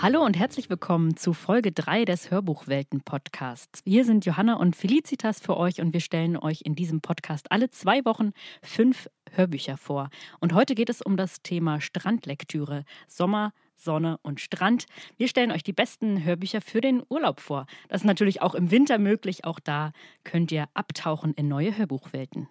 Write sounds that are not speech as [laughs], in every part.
Hallo und herzlich willkommen zu Folge 3 des Hörbuchwelten-Podcasts. Wir sind Johanna und Felicitas für euch und wir stellen euch in diesem Podcast alle zwei Wochen fünf Hörbücher vor. Und heute geht es um das Thema Strandlektüre. Sommer, Sonne und Strand. Wir stellen euch die besten Hörbücher für den Urlaub vor. Das ist natürlich auch im Winter möglich. Auch da könnt ihr abtauchen in neue Hörbuchwelten.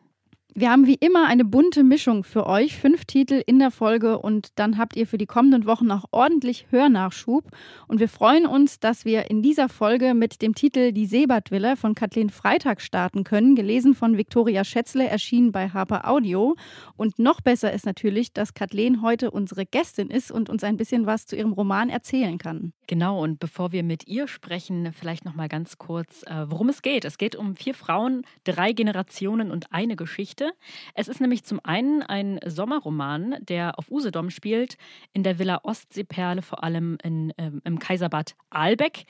Wir haben wie immer eine bunte Mischung für euch, fünf Titel in der Folge und dann habt ihr für die kommenden Wochen auch ordentlich Hörnachschub. Und wir freuen uns, dass wir in dieser Folge mit dem Titel Die Seebartvilla von Kathleen Freitag starten können, gelesen von Viktoria Schätzle, erschienen bei Harper Audio. Und noch besser ist natürlich, dass Kathleen heute unsere Gästin ist und uns ein bisschen was zu ihrem Roman erzählen kann. Genau, und bevor wir mit ihr sprechen, vielleicht noch mal ganz kurz, äh, worum es geht. Es geht um vier Frauen, drei Generationen und eine Geschichte. Es ist nämlich zum einen ein Sommerroman, der auf Usedom spielt, in der Villa Ostseeperle, vor allem in, äh, im Kaiserbad Aalbeck.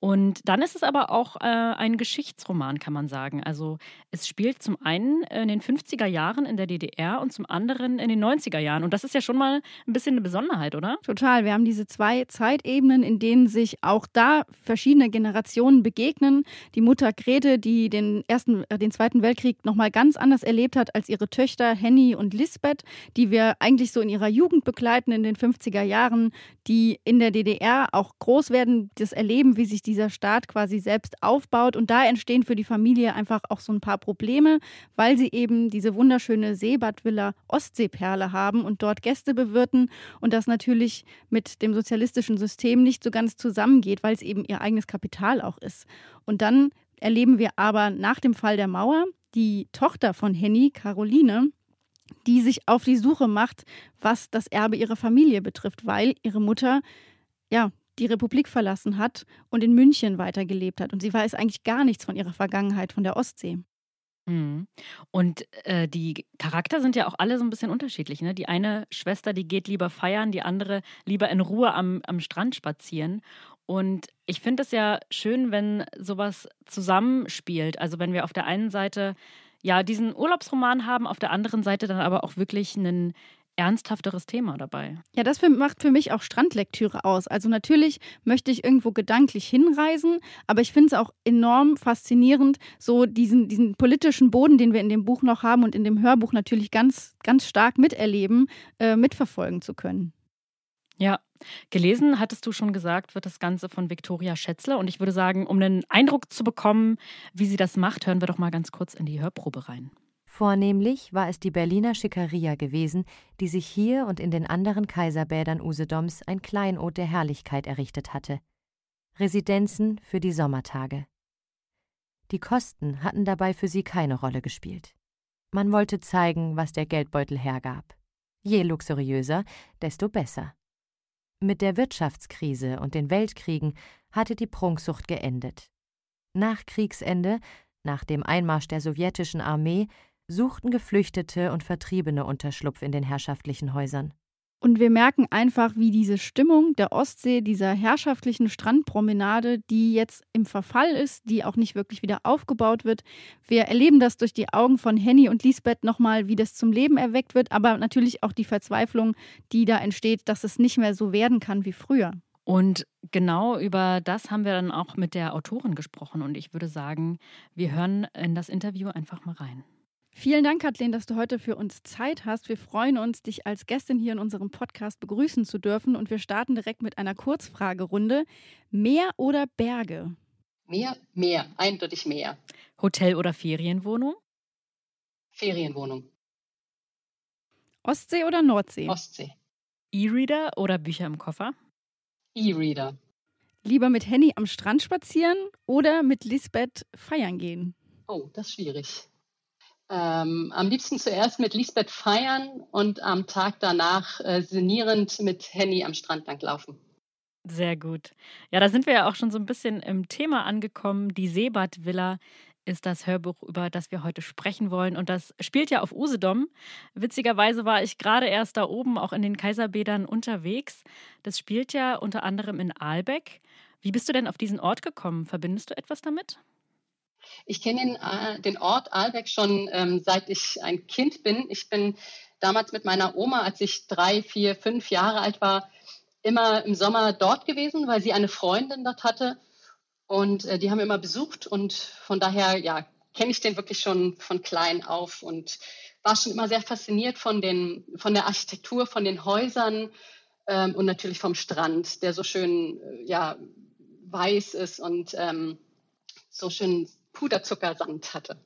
Und dann ist es aber auch äh, ein Geschichtsroman, kann man sagen. Also es spielt zum einen in den 50er Jahren in der DDR und zum anderen in den 90er Jahren. Und das ist ja schon mal ein bisschen eine Besonderheit, oder? Total. Wir haben diese zwei Zeitebenen, in denen sich auch da verschiedene Generationen begegnen. Die Mutter Grete, die den ersten, äh, den Zweiten Weltkrieg nochmal ganz anders erlebt hat als ihre Töchter Henny und Lisbeth, die wir eigentlich so in ihrer Jugend begleiten in den 50er Jahren, die in der DDR auch groß werden, das erleben, wie sich dieser Staat quasi selbst aufbaut. Und da entstehen für die Familie einfach auch so ein paar Probleme, weil sie eben diese wunderschöne Seebadvilla Ostseeperle haben und dort Gäste bewirten und das natürlich mit dem sozialistischen System nicht so ganz zusammengeht, weil es eben ihr eigenes Kapital auch ist. Und dann erleben wir aber nach dem Fall der Mauer die Tochter von Henny, Caroline, die sich auf die Suche macht, was das Erbe ihrer Familie betrifft, weil ihre Mutter ja die Republik verlassen hat und in München weitergelebt hat. Und sie weiß eigentlich gar nichts von ihrer Vergangenheit, von der Ostsee. Mhm. Und äh, die Charakter sind ja auch alle so ein bisschen unterschiedlich. Ne? Die eine Schwester, die geht lieber feiern, die andere lieber in Ruhe am, am Strand spazieren. Und ich finde es ja schön, wenn sowas zusammenspielt. Also wenn wir auf der einen Seite ja diesen Urlaubsroman haben, auf der anderen Seite dann aber auch wirklich einen ernsthafteres Thema dabei. Ja, das für, macht für mich auch Strandlektüre aus. Also natürlich möchte ich irgendwo gedanklich hinreisen, aber ich finde es auch enorm faszinierend, so diesen, diesen politischen Boden, den wir in dem Buch noch haben und in dem Hörbuch natürlich ganz, ganz stark miterleben, äh, mitverfolgen zu können. Ja, gelesen, hattest du schon gesagt, wird das Ganze von Viktoria Schätzle. Und ich würde sagen, um einen Eindruck zu bekommen, wie sie das macht, hören wir doch mal ganz kurz in die Hörprobe rein. Vornehmlich war es die Berliner Schickeria gewesen, die sich hier und in den anderen Kaiserbädern Usedoms ein Kleinod der Herrlichkeit errichtet hatte. Residenzen für die Sommertage. Die Kosten hatten dabei für sie keine Rolle gespielt. Man wollte zeigen, was der Geldbeutel hergab. Je luxuriöser, desto besser. Mit der Wirtschaftskrise und den Weltkriegen hatte die Prunksucht geendet. Nach Kriegsende, nach dem Einmarsch der sowjetischen Armee, suchten Geflüchtete und Vertriebene Unterschlupf in den herrschaftlichen Häusern. Und wir merken einfach, wie diese Stimmung der Ostsee, dieser herrschaftlichen Strandpromenade, die jetzt im Verfall ist, die auch nicht wirklich wieder aufgebaut wird. Wir erleben das durch die Augen von Henny und Lisbeth nochmal, wie das zum Leben erweckt wird, aber natürlich auch die Verzweiflung, die da entsteht, dass es nicht mehr so werden kann wie früher. Und genau über das haben wir dann auch mit der Autorin gesprochen. Und ich würde sagen, wir hören in das Interview einfach mal rein. Vielen Dank, Kathleen, dass du heute für uns Zeit hast. Wir freuen uns, dich als Gästin hier in unserem Podcast begrüßen zu dürfen. Und wir starten direkt mit einer Kurzfragerunde. Meer oder Berge? Meer, Meer, eindeutig Meer. Hotel oder Ferienwohnung? Ferienwohnung. Ostsee oder Nordsee? Ostsee. E-Reader oder Bücher im Koffer? E-Reader. Lieber mit Henny am Strand spazieren oder mit Lisbeth feiern gehen? Oh, das ist schwierig. Ähm, am liebsten zuerst mit Lisbeth feiern und am Tag danach äh, sinnierend mit Henny am Strand langlaufen. Sehr gut. Ja, da sind wir ja auch schon so ein bisschen im Thema angekommen. Die Seebad-Villa ist das Hörbuch, über das wir heute sprechen wollen. Und das spielt ja auf Usedom. Witzigerweise war ich gerade erst da oben, auch in den Kaiserbädern unterwegs. Das spielt ja unter anderem in Aalbeck. Wie bist du denn auf diesen Ort gekommen? Verbindest du etwas damit? Ich kenne den, äh, den Ort Aalbeck schon ähm, seit ich ein Kind bin. Ich bin damals mit meiner Oma, als ich drei, vier, fünf Jahre alt war, immer im Sommer dort gewesen, weil sie eine Freundin dort hatte. Und äh, die haben wir immer besucht. Und von daher, ja, kenne ich den wirklich schon von klein auf und war schon immer sehr fasziniert von, den, von der Architektur, von den Häusern ähm, und natürlich vom Strand, der so schön äh, ja, weiß ist und ähm, so schön Puderzuckersand hatte.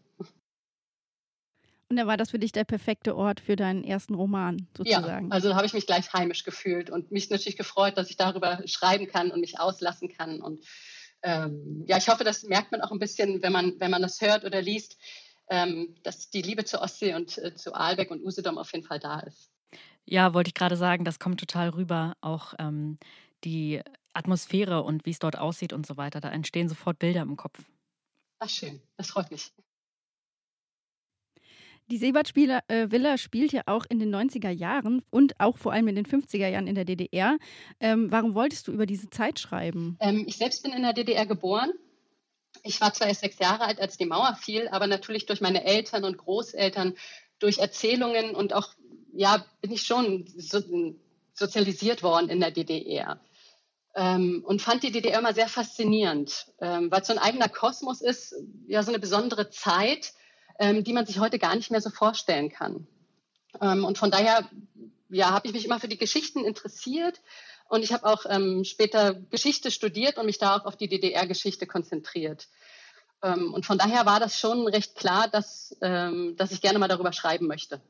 Und dann war das für dich der perfekte Ort für deinen ersten Roman, sozusagen. Ja, also da habe ich mich gleich heimisch gefühlt und mich natürlich gefreut, dass ich darüber schreiben kann und mich auslassen kann. Und ähm, ja, ich hoffe, das merkt man auch ein bisschen, wenn man, wenn man das hört oder liest, ähm, dass die Liebe zur Ostsee und äh, zu Aalbeck und Usedom auf jeden Fall da ist. Ja, wollte ich gerade sagen, das kommt total rüber. Auch ähm, die Atmosphäre und wie es dort aussieht und so weiter. Da entstehen sofort Bilder im Kopf. Ach schön, das freut mich. Die Seebad-Villa äh, spielt ja auch in den 90er Jahren und auch vor allem in den 50er Jahren in der DDR. Ähm, warum wolltest du über diese Zeit schreiben? Ähm, ich selbst bin in der DDR geboren. Ich war zwar erst sechs Jahre alt, als die Mauer fiel, aber natürlich durch meine Eltern und Großeltern, durch Erzählungen und auch, ja, bin ich schon so, sozialisiert worden in der DDR. Ähm, und fand die DDR immer sehr faszinierend, ähm, weil so ein eigener Kosmos ist, ja, so eine besondere Zeit ähm, die man sich heute gar nicht mehr so vorstellen kann. Ähm, und von daher ja, habe ich mich immer für die Geschichten interessiert und ich habe auch ähm, später Geschichte studiert und mich da auch auf die DDR-Geschichte konzentriert. Ähm, und von daher war das schon recht klar, dass, dass ich gerne mal darüber schreiben möchte.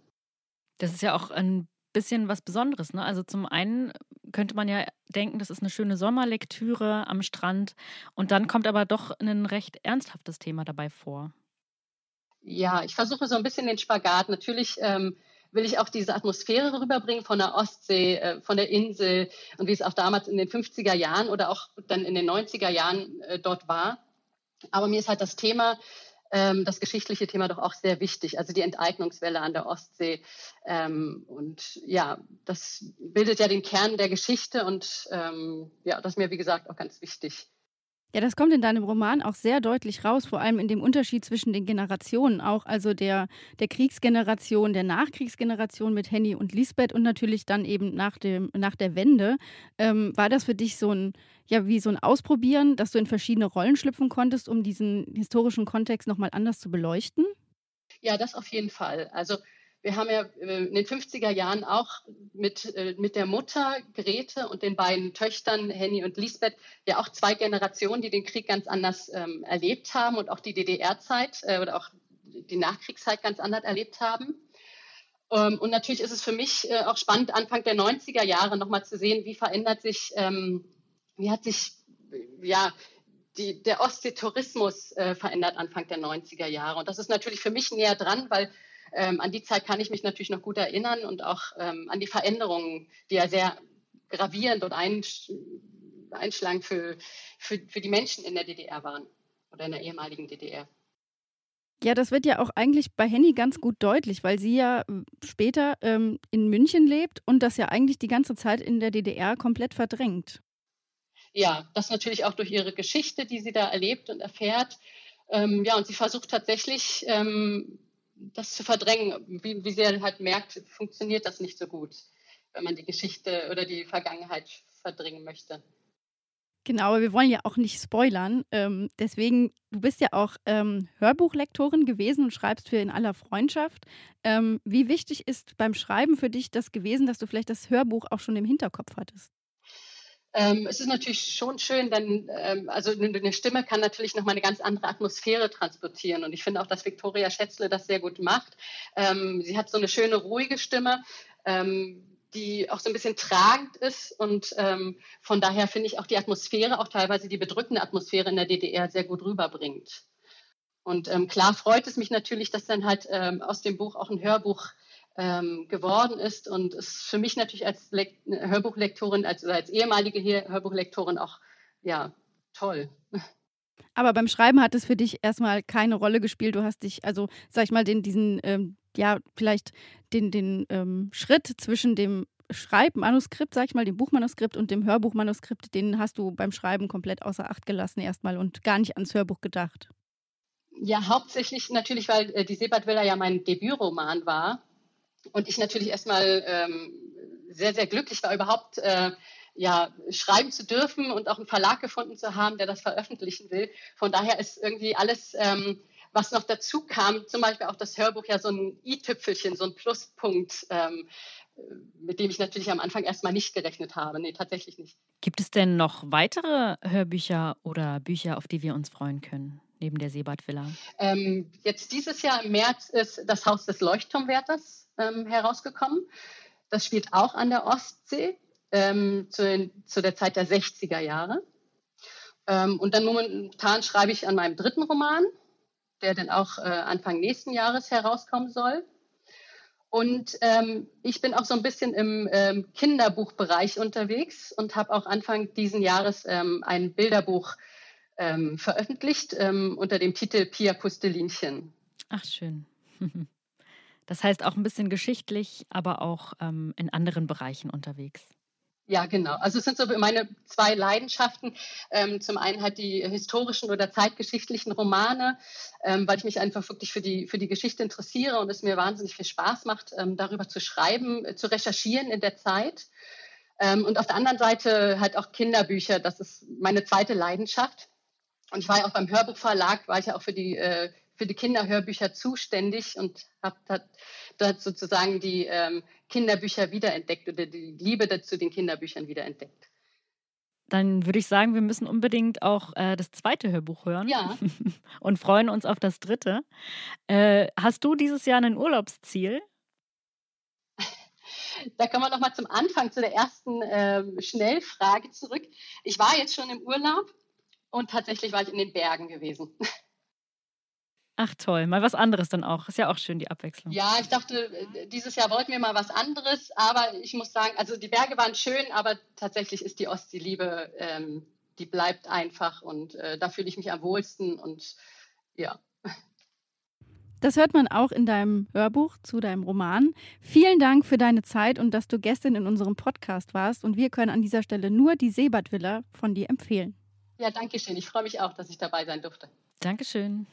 Das ist ja auch ein bisschen was Besonderes. Ne? Also zum einen könnte man ja denken, das ist eine schöne Sommerlektüre am Strand und dann kommt aber doch ein recht ernsthaftes Thema dabei vor ja, ich versuche so ein bisschen den Spagat. Natürlich ähm, will ich auch diese Atmosphäre rüberbringen von der Ostsee, äh, von der Insel und wie es auch damals in den 50er Jahren oder auch dann in den 90er Jahren äh, dort war. Aber mir ist halt das Thema, ähm, das geschichtliche Thema doch auch sehr wichtig, also die Enteignungswelle an der Ostsee. Ähm, und ja, das bildet ja den Kern der Geschichte und ähm, ja, das ist mir, wie gesagt, auch ganz wichtig. Ja, das kommt in deinem Roman auch sehr deutlich raus, vor allem in dem Unterschied zwischen den Generationen auch, also der, der Kriegsgeneration, der Nachkriegsgeneration mit Henny und Lisbeth und natürlich dann eben nach, dem, nach der Wende. Ähm, war das für dich so ein, ja, wie so ein Ausprobieren, dass du in verschiedene Rollen schlüpfen konntest, um diesen historischen Kontext nochmal anders zu beleuchten? Ja, das auf jeden Fall. Also wir haben ja äh, in den 50er Jahren auch mit, äh, mit der Mutter Grete und den beiden Töchtern Henny und Lisbeth ja auch zwei Generationen, die den Krieg ganz anders ähm, erlebt haben und auch die DDR-Zeit äh, oder auch die Nachkriegszeit ganz anders erlebt haben. Ähm, und natürlich ist es für mich äh, auch spannend, Anfang der 90er Jahre nochmal zu sehen, wie verändert sich, ähm, wie hat sich ja, die, der Ostsee-Tourismus äh, verändert Anfang der 90er Jahre. Und das ist natürlich für mich näher dran, weil ähm, an die Zeit kann ich mich natürlich noch gut erinnern und auch ähm, an die Veränderungen, die ja sehr gravierend und einsch einschlagend für, für, für die Menschen in der DDR waren oder in der ehemaligen DDR. Ja, das wird ja auch eigentlich bei Henny ganz gut deutlich, weil sie ja äh, später ähm, in München lebt und das ja eigentlich die ganze Zeit in der DDR komplett verdrängt. Ja, das natürlich auch durch ihre Geschichte, die sie da erlebt und erfährt. Ähm, ja, und sie versucht tatsächlich ähm, das zu verdrängen. Wie, wie sie halt merkt, funktioniert das nicht so gut, wenn man die Geschichte oder die Vergangenheit verdrängen möchte. Genau, aber wir wollen ja auch nicht spoilern. Ähm, deswegen, du bist ja auch ähm, Hörbuchlektorin gewesen und schreibst für In aller Freundschaft. Ähm, wie wichtig ist beim Schreiben für dich das gewesen, dass du vielleicht das Hörbuch auch schon im Hinterkopf hattest? Ähm, es ist natürlich schon schön, denn ähm, also eine Stimme kann natürlich noch mal eine ganz andere Atmosphäre transportieren. Und ich finde auch, dass Viktoria Schätzle das sehr gut macht. Ähm, sie hat so eine schöne, ruhige Stimme, ähm, die auch so ein bisschen tragend ist. Und ähm, von daher finde ich auch die Atmosphäre, auch teilweise die bedrückende Atmosphäre in der DDR sehr gut rüberbringt. Und ähm, klar freut es mich natürlich, dass dann halt aus dem Buch auch ein Hörbuch ähm, geworden ist und ist für mich natürlich als Lek Hörbuchlektorin, als, als ehemalige Hörbuchlektorin auch ja toll. Aber beim Schreiben hat es für dich erstmal keine Rolle gespielt. Du hast dich, also sag ich mal, den, diesen, ähm, ja, vielleicht den, den ähm, Schritt zwischen dem Schreibmanuskript, sag ich mal, dem Buchmanuskript und dem Hörbuchmanuskript, den hast du beim Schreiben komplett außer Acht gelassen erstmal und gar nicht ans Hörbuch gedacht. Ja, hauptsächlich natürlich, weil äh, die Seebadwiller ja mein Debütroman war und ich natürlich erstmal ähm, sehr, sehr glücklich war, überhaupt äh, ja, schreiben zu dürfen und auch einen Verlag gefunden zu haben, der das veröffentlichen will. Von daher ist irgendwie alles, ähm, was noch dazu kam, zum Beispiel auch das Hörbuch ja so ein i-Tüpfelchen, so ein Pluspunkt, ähm, mit dem ich natürlich am Anfang erstmal nicht gerechnet habe. Nee, tatsächlich nicht. Gibt es denn noch weitere Hörbücher oder Bücher, auf die wir uns freuen können? Neben der Seebad-Villa? Ähm, jetzt dieses Jahr im März ist das Haus des Leuchtturmwärters ähm, herausgekommen. Das spielt auch an der Ostsee ähm, zu, den, zu, der Zeit der 60er Jahre. Ähm, und dann momentan schreibe ich an meinem dritten Roman, der dann auch äh, Anfang nächsten Jahres herauskommen soll. Und ähm, ich bin auch so ein bisschen im ähm, Kinderbuchbereich unterwegs und habe auch Anfang diesen Jahres ähm, ein Bilderbuch ähm, veröffentlicht ähm, unter dem Titel Pia Pustelinchen. Ach, schön. [laughs] Das heißt auch ein bisschen geschichtlich, aber auch ähm, in anderen Bereichen unterwegs. Ja, genau. Also es sind so meine zwei Leidenschaften. Ähm, zum einen halt die historischen oder zeitgeschichtlichen Romane, ähm, weil ich mich einfach wirklich für die, für die Geschichte interessiere und es mir wahnsinnig viel Spaß macht, ähm, darüber zu schreiben, äh, zu recherchieren in der Zeit. Ähm, und auf der anderen Seite halt auch Kinderbücher. Das ist meine zweite Leidenschaft. Und ich war ja auch beim Hörbuchverlag, war ich ja auch für die, äh, für die Kinderhörbücher zuständig und habe dort sozusagen die ähm, Kinderbücher wiederentdeckt oder die Liebe dazu den Kinderbüchern wiederentdeckt. Dann würde ich sagen, wir müssen unbedingt auch äh, das zweite Hörbuch hören. Ja. [laughs] und freuen uns auf das dritte. Äh, hast du dieses Jahr ein Urlaubsziel? [laughs] Da kommen wir nochmal zum Anfang, zu der ersten ähm, Schnellfrage zurück. Ich war jetzt schon im Urlaub und tatsächlich war ich in den Bergen gewesen. [laughs] Ach toll, mal was anderes dann auch. Ist ja auch schön die Abwechslung. Ja, ich dachte, dieses Jahr wollten wir mal was anderes, aber ich muss sagen, also die Berge waren schön, aber tatsächlich ist die Ostseeliebe, ähm, die bleibt einfach und äh, da fühle ich mich am wohlsten und ja. Das hört man auch in deinem Hörbuch zu deinem Roman. Vielen Dank für deine Zeit und dass du gestern in unserem Podcast warst. Und wir können an dieser Stelle nur die Seebadvilla von dir empfehlen. Ja, danke schön. Ich freue mich auch, dass ich dabei sein durfte. Dankeschön.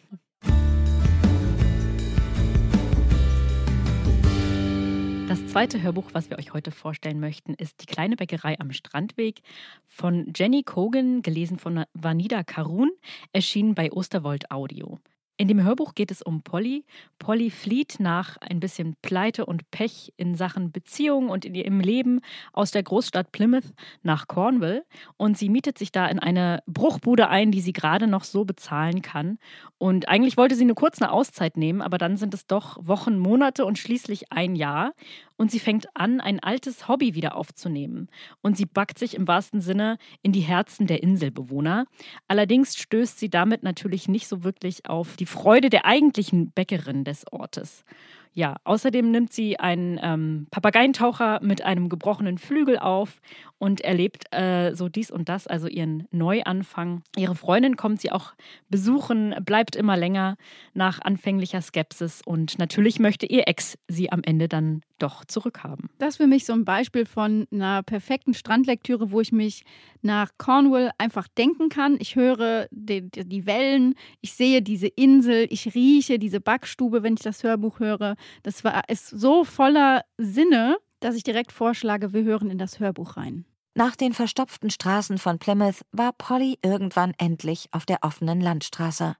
Das zweite Hörbuch, was wir euch heute vorstellen möchten, ist Die kleine Bäckerei am Strandweg von Jenny Kogan, gelesen von Vanida Karun, erschienen bei Osterwold Audio. In dem Hörbuch geht es um Polly. Polly flieht nach ein bisschen Pleite und Pech in Sachen Beziehung und in ihrem Leben aus der Großstadt Plymouth nach Cornwall und sie mietet sich da in eine Bruchbude ein, die sie gerade noch so bezahlen kann. Und eigentlich wollte sie nur kurz eine Auszeit nehmen, aber dann sind es doch Wochen, Monate und schließlich ein Jahr und sie fängt an, ein altes Hobby wieder aufzunehmen. Und sie backt sich im wahrsten Sinne in die Herzen der Inselbewohner. Allerdings stößt sie damit natürlich nicht so wirklich auf die Freude der eigentlichen Bäckerin des Ortes. Ja, außerdem nimmt sie einen ähm, Papageientaucher mit einem gebrochenen Flügel auf und erlebt äh, so dies und das, also ihren Neuanfang. Ihre Freundin kommt sie auch besuchen, bleibt immer länger nach anfänglicher Skepsis und natürlich möchte ihr Ex sie am Ende dann doch zurückhaben. Das ist für mich so ein Beispiel von einer perfekten Strandlektüre, wo ich mich nach Cornwall einfach denken kann. Ich höre die, die Wellen, ich sehe diese Insel, ich rieche diese Backstube, wenn ich das Hörbuch höre. Das war, ist so voller Sinne, dass ich direkt vorschlage, wir hören in das Hörbuch rein. Nach den verstopften Straßen von Plymouth war Polly irgendwann endlich auf der offenen Landstraße.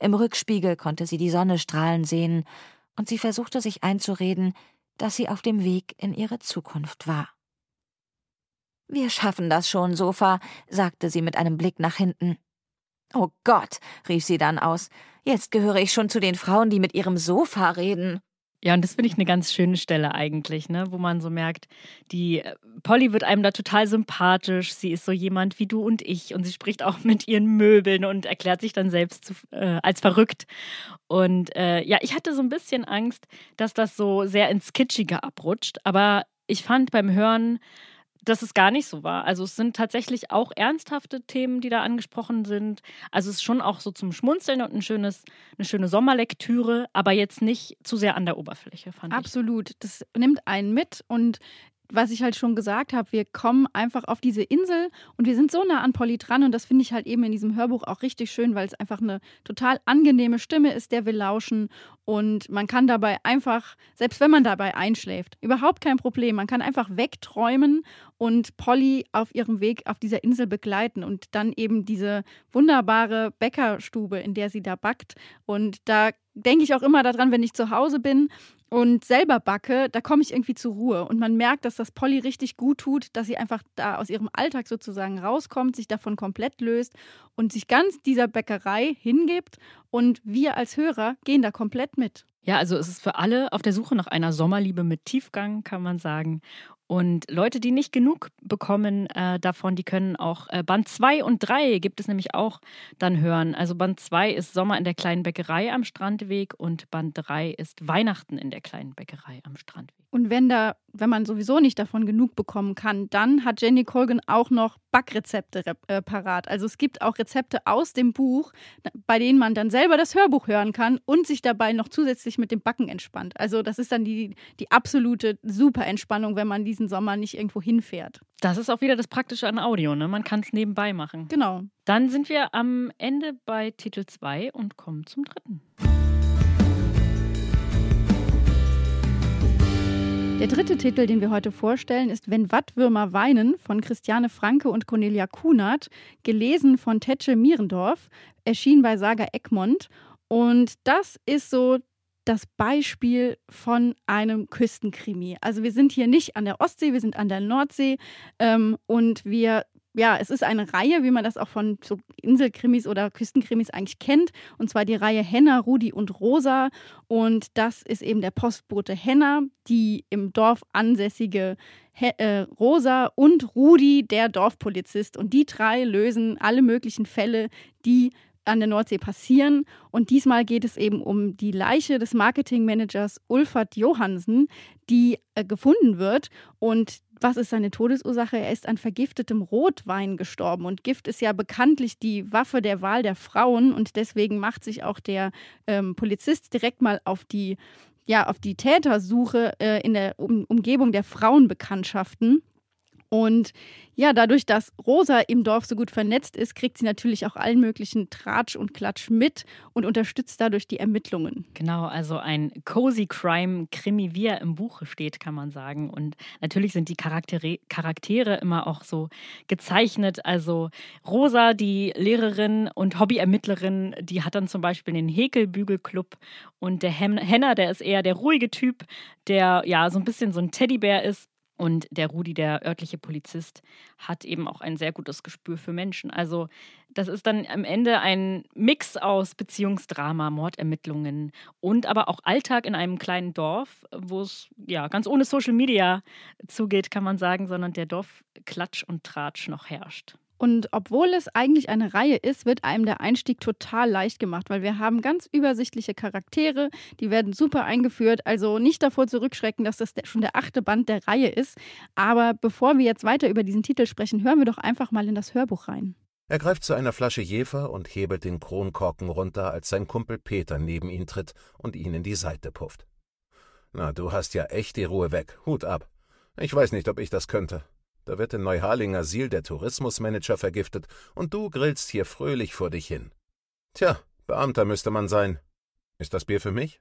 Im Rückspiegel konnte sie die Sonne strahlen sehen, und sie versuchte sich einzureden, dass sie auf dem Weg in ihre Zukunft war. Wir schaffen das schon, Sofa, sagte sie mit einem Blick nach hinten. Oh Gott, rief sie dann aus, jetzt gehöre ich schon zu den Frauen, die mit ihrem Sofa reden. Ja, und das finde ich eine ganz schöne Stelle eigentlich, ne? wo man so merkt, die äh, Polly wird einem da total sympathisch. Sie ist so jemand wie du und ich und sie spricht auch [laughs] mit ihren Möbeln und erklärt sich dann selbst zu, äh, als verrückt. Und äh, ja, ich hatte so ein bisschen Angst, dass das so sehr ins Kitschige abrutscht, aber ich fand beim Hören dass es gar nicht so war. Also es sind tatsächlich auch ernsthafte Themen, die da angesprochen sind. Also es ist schon auch so zum Schmunzeln und ein schönes, eine schöne Sommerlektüre, aber jetzt nicht zu sehr an der Oberfläche, fand Absolut. ich. Absolut. Das nimmt einen mit und was ich halt schon gesagt habe, wir kommen einfach auf diese Insel und wir sind so nah an Polly dran und das finde ich halt eben in diesem Hörbuch auch richtig schön, weil es einfach eine total angenehme Stimme ist, der wir lauschen und man kann dabei einfach, selbst wenn man dabei einschläft, überhaupt kein Problem, man kann einfach wegträumen und Polly auf ihrem Weg auf dieser Insel begleiten und dann eben diese wunderbare Bäckerstube, in der sie da backt. Und da denke ich auch immer daran, wenn ich zu Hause bin und selber backe, da komme ich irgendwie zur Ruhe. Und man merkt, dass das Polly richtig gut tut, dass sie einfach da aus ihrem Alltag sozusagen rauskommt, sich davon komplett löst und sich ganz dieser Bäckerei hingibt. Und wir als Hörer gehen da komplett mit. Ja, also es ist für alle auf der Suche nach einer Sommerliebe mit Tiefgang, kann man sagen. Und Leute, die nicht genug bekommen äh, davon, die können auch äh, Band 2 und 3 gibt es nämlich auch dann hören. Also Band 2 ist Sommer in der kleinen Bäckerei am Strandweg und Band 3 ist Weihnachten in der kleinen Bäckerei am Strandweg. Und wenn da, wenn man sowieso nicht davon genug bekommen kann, dann hat Jenny Colgan auch noch Backrezepte äh, parat. Also es gibt auch Rezepte aus dem Buch, bei denen man dann selber das Hörbuch hören kann und sich dabei noch zusätzlich mit dem Backen entspannt. Also das ist dann die, die absolute super Entspannung, wenn man diesen Sommer nicht irgendwo hinfährt. Das ist auch wieder das Praktische an Audio, ne? Man kann es nebenbei machen. Genau. Dann sind wir am Ende bei Titel 2 und kommen zum dritten. Der dritte Titel, den wir heute vorstellen, ist Wenn Wattwürmer weinen von Christiane Franke und Cornelia Kunert, gelesen von Tetsche Mierendorf, erschien bei Saga Egmont. Und das ist so das Beispiel von einem Küstenkrimi. Also wir sind hier nicht an der Ostsee, wir sind an der Nordsee ähm, und wir ja, es ist eine Reihe, wie man das auch von so Inselkrimis oder Küstenkrimis eigentlich kennt. Und zwar die Reihe Henna, Rudi und Rosa. Und das ist eben der Postbote Henna, die im Dorf ansässige He äh, Rosa und Rudi, der Dorfpolizist. Und die drei lösen alle möglichen Fälle, die an der Nordsee passieren. Und diesmal geht es eben um die Leiche des Marketingmanagers Ulfert Johansen, die äh, gefunden wird. Und was ist seine Todesursache? Er ist an vergiftetem Rotwein gestorben. Und Gift ist ja bekanntlich die Waffe der Wahl der Frauen. Und deswegen macht sich auch der ähm, Polizist direkt mal auf die, ja, auf die Tätersuche äh, in der um Umgebung der Frauenbekanntschaften. Und ja, dadurch, dass Rosa im Dorf so gut vernetzt ist, kriegt sie natürlich auch allen möglichen Tratsch und Klatsch mit und unterstützt dadurch die Ermittlungen. Genau, also ein cozy Crime-Krimi, wie er im Buche steht, kann man sagen. Und natürlich sind die Charaktere, Charaktere immer auch so gezeichnet. Also Rosa, die Lehrerin und Hobbyermittlerin, die hat dann zum Beispiel den Häkelbügelclub und der Henner, der ist eher der ruhige Typ, der ja so ein bisschen so ein Teddybär ist und der Rudi, der örtliche Polizist, hat eben auch ein sehr gutes Gespür für Menschen. Also das ist dann am Ende ein Mix aus Beziehungsdrama, Mordermittlungen und aber auch Alltag in einem kleinen Dorf, wo es ja ganz ohne Social Media zugeht, kann man sagen, sondern der Dorfklatsch und Tratsch noch herrscht. Und obwohl es eigentlich eine Reihe ist, wird einem der Einstieg total leicht gemacht, weil wir haben ganz übersichtliche Charaktere, die werden super eingeführt. Also nicht davor zurückschrecken, dass das schon der achte Band der Reihe ist. Aber bevor wir jetzt weiter über diesen Titel sprechen, hören wir doch einfach mal in das Hörbuch rein. Er greift zu einer Flasche Jefer und hebelt den Kronkorken runter, als sein Kumpel Peter neben ihn tritt und ihn in die Seite pufft. Na, du hast ja echt die Ruhe weg. Hut ab. Ich weiß nicht, ob ich das könnte. Da wird in Neuharlinger Siel der Tourismusmanager vergiftet und du grillst hier fröhlich vor dich hin. Tja, Beamter müsste man sein. Ist das Bier für mich?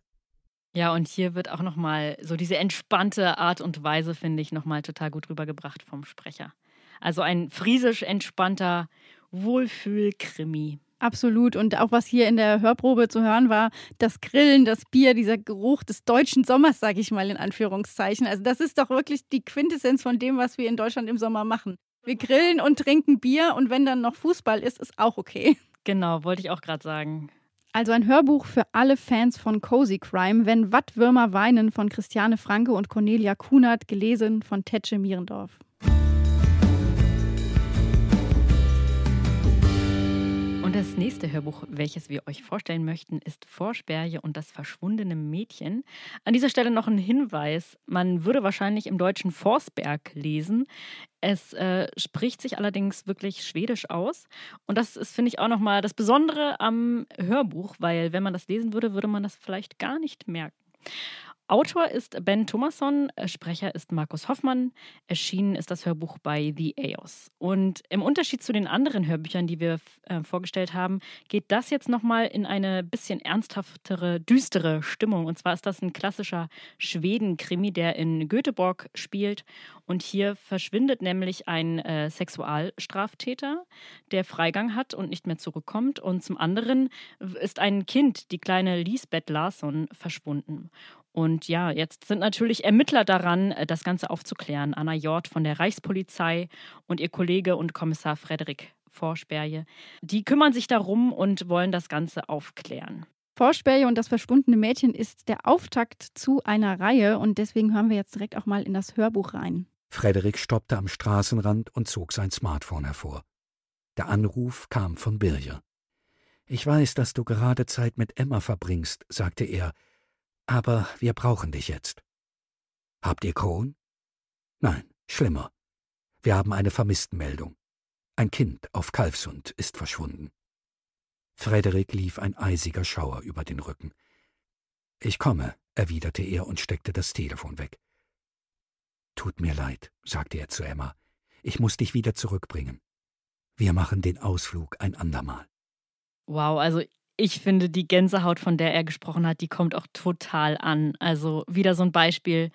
Ja, und hier wird auch nochmal so diese entspannte Art und Weise, finde ich, nochmal total gut rübergebracht vom Sprecher. Also ein friesisch entspannter Wohlfühlkrimi. Absolut. Und auch was hier in der Hörprobe zu hören war, das Grillen, das Bier, dieser Geruch des deutschen Sommers, sage ich mal in Anführungszeichen. Also das ist doch wirklich die Quintessenz von dem, was wir in Deutschland im Sommer machen. Wir grillen und trinken Bier und wenn dann noch Fußball ist, ist auch okay. Genau, wollte ich auch gerade sagen. Also ein Hörbuch für alle Fans von Cozy Crime, wenn Wattwürmer weinen von Christiane Franke und Cornelia Kunert, gelesen von Tetsche Mierendorf. Das nächste Hörbuch, welches wir euch vorstellen möchten, ist Vorsperje und das verschwundene Mädchen. An dieser Stelle noch ein Hinweis. Man würde wahrscheinlich im Deutschen Forsberg lesen. Es äh, spricht sich allerdings wirklich schwedisch aus. Und das ist, finde ich, auch nochmal das Besondere am Hörbuch, weil wenn man das lesen würde, würde man das vielleicht gar nicht merken. Autor ist Ben Thomasson, äh, Sprecher ist Markus Hoffmann. Erschienen ist das Hörbuch bei The EOS. Und im Unterschied zu den anderen Hörbüchern, die wir äh, vorgestellt haben, geht das jetzt nochmal in eine bisschen ernsthaftere, düstere Stimmung. Und zwar ist das ein klassischer Schweden-Krimi, der in Göteborg spielt. Und hier verschwindet nämlich ein äh, Sexualstraftäter, der Freigang hat und nicht mehr zurückkommt. Und zum anderen ist ein Kind, die kleine Lisbeth Larsson, verschwunden. Und ja, jetzt sind natürlich Ermittler daran, äh, das Ganze aufzuklären. Anna Jort von der Reichspolizei und ihr Kollege und Kommissar Frederik Forsperje. Die kümmern sich darum und wollen das Ganze aufklären. Forsperje und das verschwundene Mädchen ist der Auftakt zu einer Reihe und deswegen hören wir jetzt direkt auch mal in das Hörbuch rein. Frederik stoppte am Straßenrand und zog sein Smartphone hervor. Der Anruf kam von Birje. Ich weiß, dass du gerade Zeit mit Emma verbringst, sagte er, aber wir brauchen dich jetzt. Habt ihr Kron? Nein, schlimmer. Wir haben eine Vermisstenmeldung. Ein Kind auf Kalfsund ist verschwunden. Frederik lief ein eisiger Schauer über den Rücken. Ich komme, erwiderte er und steckte das Telefon weg. Tut mir leid, sagte er zu Emma. Ich muss dich wieder zurückbringen. Wir machen den Ausflug ein andermal. Wow, also ich finde, die Gänsehaut, von der er gesprochen hat, die kommt auch total an. Also wieder so ein Beispiel,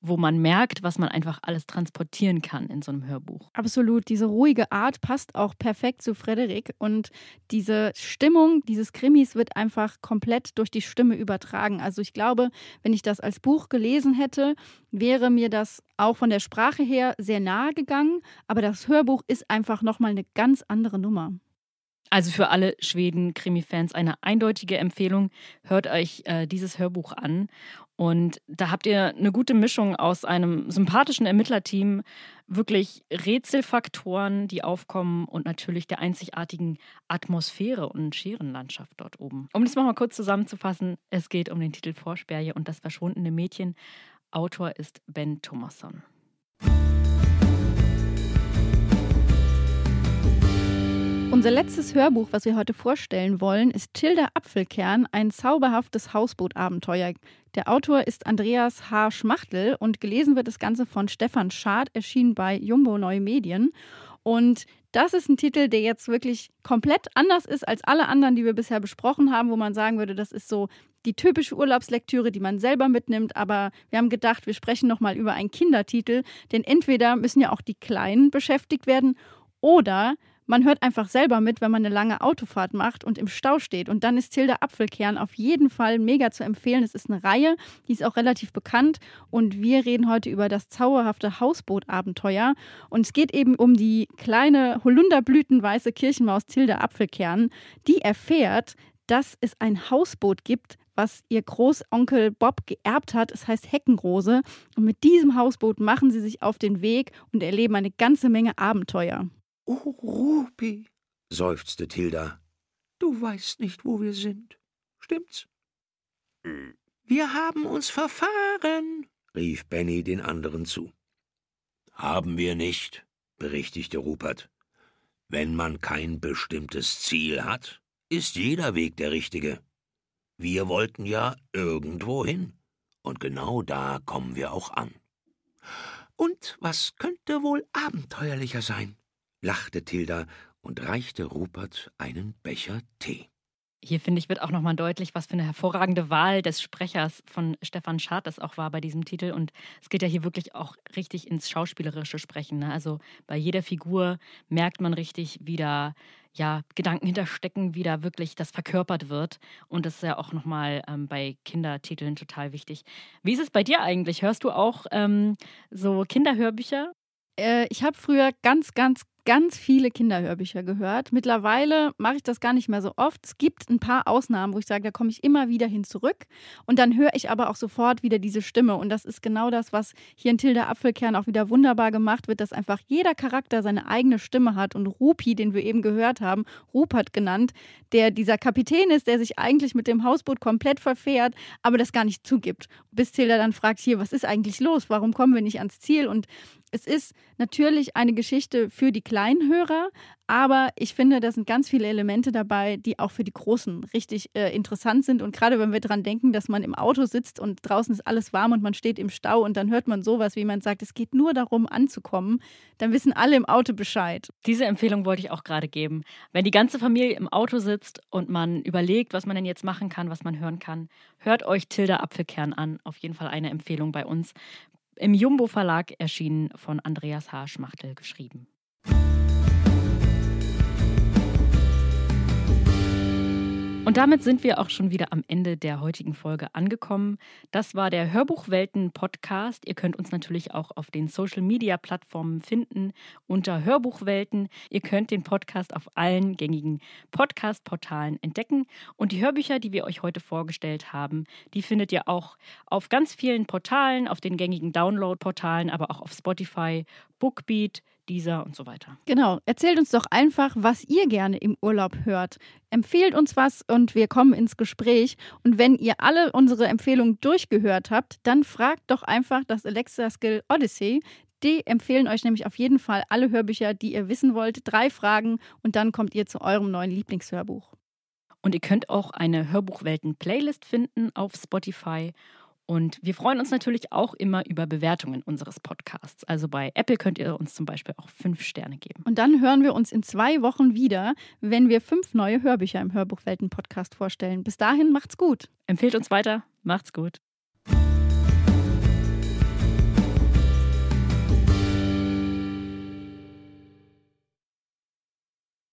wo man merkt, was man einfach alles transportieren kann in so einem Hörbuch. Absolut. Diese ruhige Art passt auch perfekt zu Frederik und diese Stimmung dieses Krimis wird einfach komplett durch die Stimme übertragen. Also ich glaube, wenn ich das als Buch gelesen hätte, wäre mir das auch von der Sprache her sehr nahe gegangen, aber das Hörbuch ist einfach nochmal eine ganz andere Nummer. Also für alle Schweden-Krimi-Fans eine eindeutige Empfehlung. Hört euch äh, dieses Hörbuch an. Und da habt ihr eine gute Mischung aus einem sympathischen Ermittlerteam, wirklich Rätselfaktoren, die aufkommen und natürlich der einzigartigen Atmosphäre und Scherenlandschaft dort oben. Um das mal kurz zusammenzufassen, es geht um den Titel Vorsperje und das verschwundene Mädchen. Autor ist Ben Thomasson. Unser letztes Hörbuch, was wir heute vorstellen wollen, ist Tilda Apfelkern, ein zauberhaftes Hausbootabenteuer. Der Autor ist Andreas H. Schmachtel und gelesen wird das Ganze von Stefan Schad, erschienen bei Jumbo Neue Medien. Und das ist ein Titel, der jetzt wirklich komplett anders ist als alle anderen, die wir bisher besprochen haben, wo man sagen würde, das ist so die typische Urlaubslektüre, die man selber mitnimmt. Aber wir haben gedacht, wir sprechen nochmal über einen Kindertitel, denn entweder müssen ja auch die Kleinen beschäftigt werden oder man hört einfach selber mit, wenn man eine lange Autofahrt macht und im Stau steht. Und dann ist Tilda Apfelkern auf jeden Fall mega zu empfehlen. Es ist eine Reihe, die ist auch relativ bekannt. Und wir reden heute über das zauberhafte Hausbootabenteuer. Und es geht eben um die kleine holunderblütenweiße Kirchenmaus Tilda Apfelkern, die erfährt, dass es ein Hausboot gibt, was ihr Großonkel Bob geerbt hat. Es heißt Heckenrose. Und mit diesem Hausboot machen sie sich auf den Weg und erleben eine ganze Menge Abenteuer. Oh, Rupi, seufzte Tilda, du weißt nicht, wo wir sind. Stimmt's? Wir haben uns verfahren, rief Benny den anderen zu. Haben wir nicht, berichtigte Rupert. Wenn man kein bestimmtes Ziel hat, ist jeder Weg der richtige. Wir wollten ja irgendwo hin, und genau da kommen wir auch an. Und was könnte wohl abenteuerlicher sein? Lachte Tilda und reichte Rupert einen Becher Tee. Hier finde ich, wird auch nochmal deutlich, was für eine hervorragende Wahl des Sprechers von Stefan Schad das auch war bei diesem Titel. Und es geht ja hier wirklich auch richtig ins schauspielerische Sprechen. Ne? Also bei jeder Figur merkt man richtig, wie da ja, Gedanken hinterstecken, wie da wirklich das verkörpert wird. Und das ist ja auch nochmal ähm, bei Kindertiteln total wichtig. Wie ist es bei dir eigentlich? Hörst du auch ähm, so Kinderhörbücher? Äh, ich habe früher ganz, ganz, ganz viele Kinderhörbücher gehört. Mittlerweile mache ich das gar nicht mehr so oft. Es gibt ein paar Ausnahmen, wo ich sage, da komme ich immer wieder hin zurück. Und dann höre ich aber auch sofort wieder diese Stimme. Und das ist genau das, was hier in Tilda Apfelkern auch wieder wunderbar gemacht wird, dass einfach jeder Charakter seine eigene Stimme hat. Und Rupi, den wir eben gehört haben, Rupert genannt, der dieser Kapitän ist, der sich eigentlich mit dem Hausboot komplett verfährt, aber das gar nicht zugibt. Bis Tilda dann fragt, hier, was ist eigentlich los? Warum kommen wir nicht ans Ziel? Und Es ist natürlich eine Geschichte für die kleinen Hörer, aber ich finde, da sind ganz viele Elemente dabei, die auch für die Großen richtig äh, interessant sind. Und gerade wenn wir daran denken, dass man im Auto sitzt und draußen ist alles warm und man steht im Stau und dann hört man sowas, wie man sagt, es geht nur darum anzukommen, dann wissen alle im Auto Bescheid. Diese Empfehlung wollte ich auch gerade geben. Wenn die ganze Familie im Auto sitzt und man überlegt, was man denn jetzt machen kann, was man hören kann, hört euch Tilda Apfelkern an. Auf jeden Fall eine Empfehlung bei uns. Im Jumbo Verlag erschienen von Andreas H. Schmachtel geschrieben. Und damit sind wir auch schon wieder am Ende der heutigen Folge angekommen. Das war der Hörbuchwelten Podcast. Ihr könnt uns natürlich auch auf den Social Media Plattformen finden unter Hörbuchwelten. Ihr könnt den Podcast auf allen gängigen Podcast Portalen entdecken und die Hörbücher, die wir euch heute vorgestellt haben, die findet ihr auch auf ganz vielen Portalen, auf den gängigen Download Portalen, aber auch auf Spotify, Bookbeat, dieser und so weiter. Genau. Erzählt uns doch einfach, was ihr gerne im Urlaub hört. Empfehlt uns was und wir kommen ins Gespräch. Und wenn ihr alle unsere Empfehlungen durchgehört habt, dann fragt doch einfach das Alexa Skill Odyssey. Die empfehlen euch nämlich auf jeden Fall alle Hörbücher, die ihr wissen wollt. Drei Fragen und dann kommt ihr zu eurem neuen Lieblingshörbuch. Und ihr könnt auch eine Hörbuchwelten-Playlist finden auf Spotify. Und wir freuen uns natürlich auch immer über Bewertungen unseres Podcasts. Also bei Apple könnt ihr uns zum Beispiel auch fünf Sterne geben. Und dann hören wir uns in zwei Wochen wieder, wenn wir fünf neue Hörbücher im Hörbuchwelten-Podcast vorstellen. Bis dahin macht's gut. Empfehlt uns weiter. Macht's gut.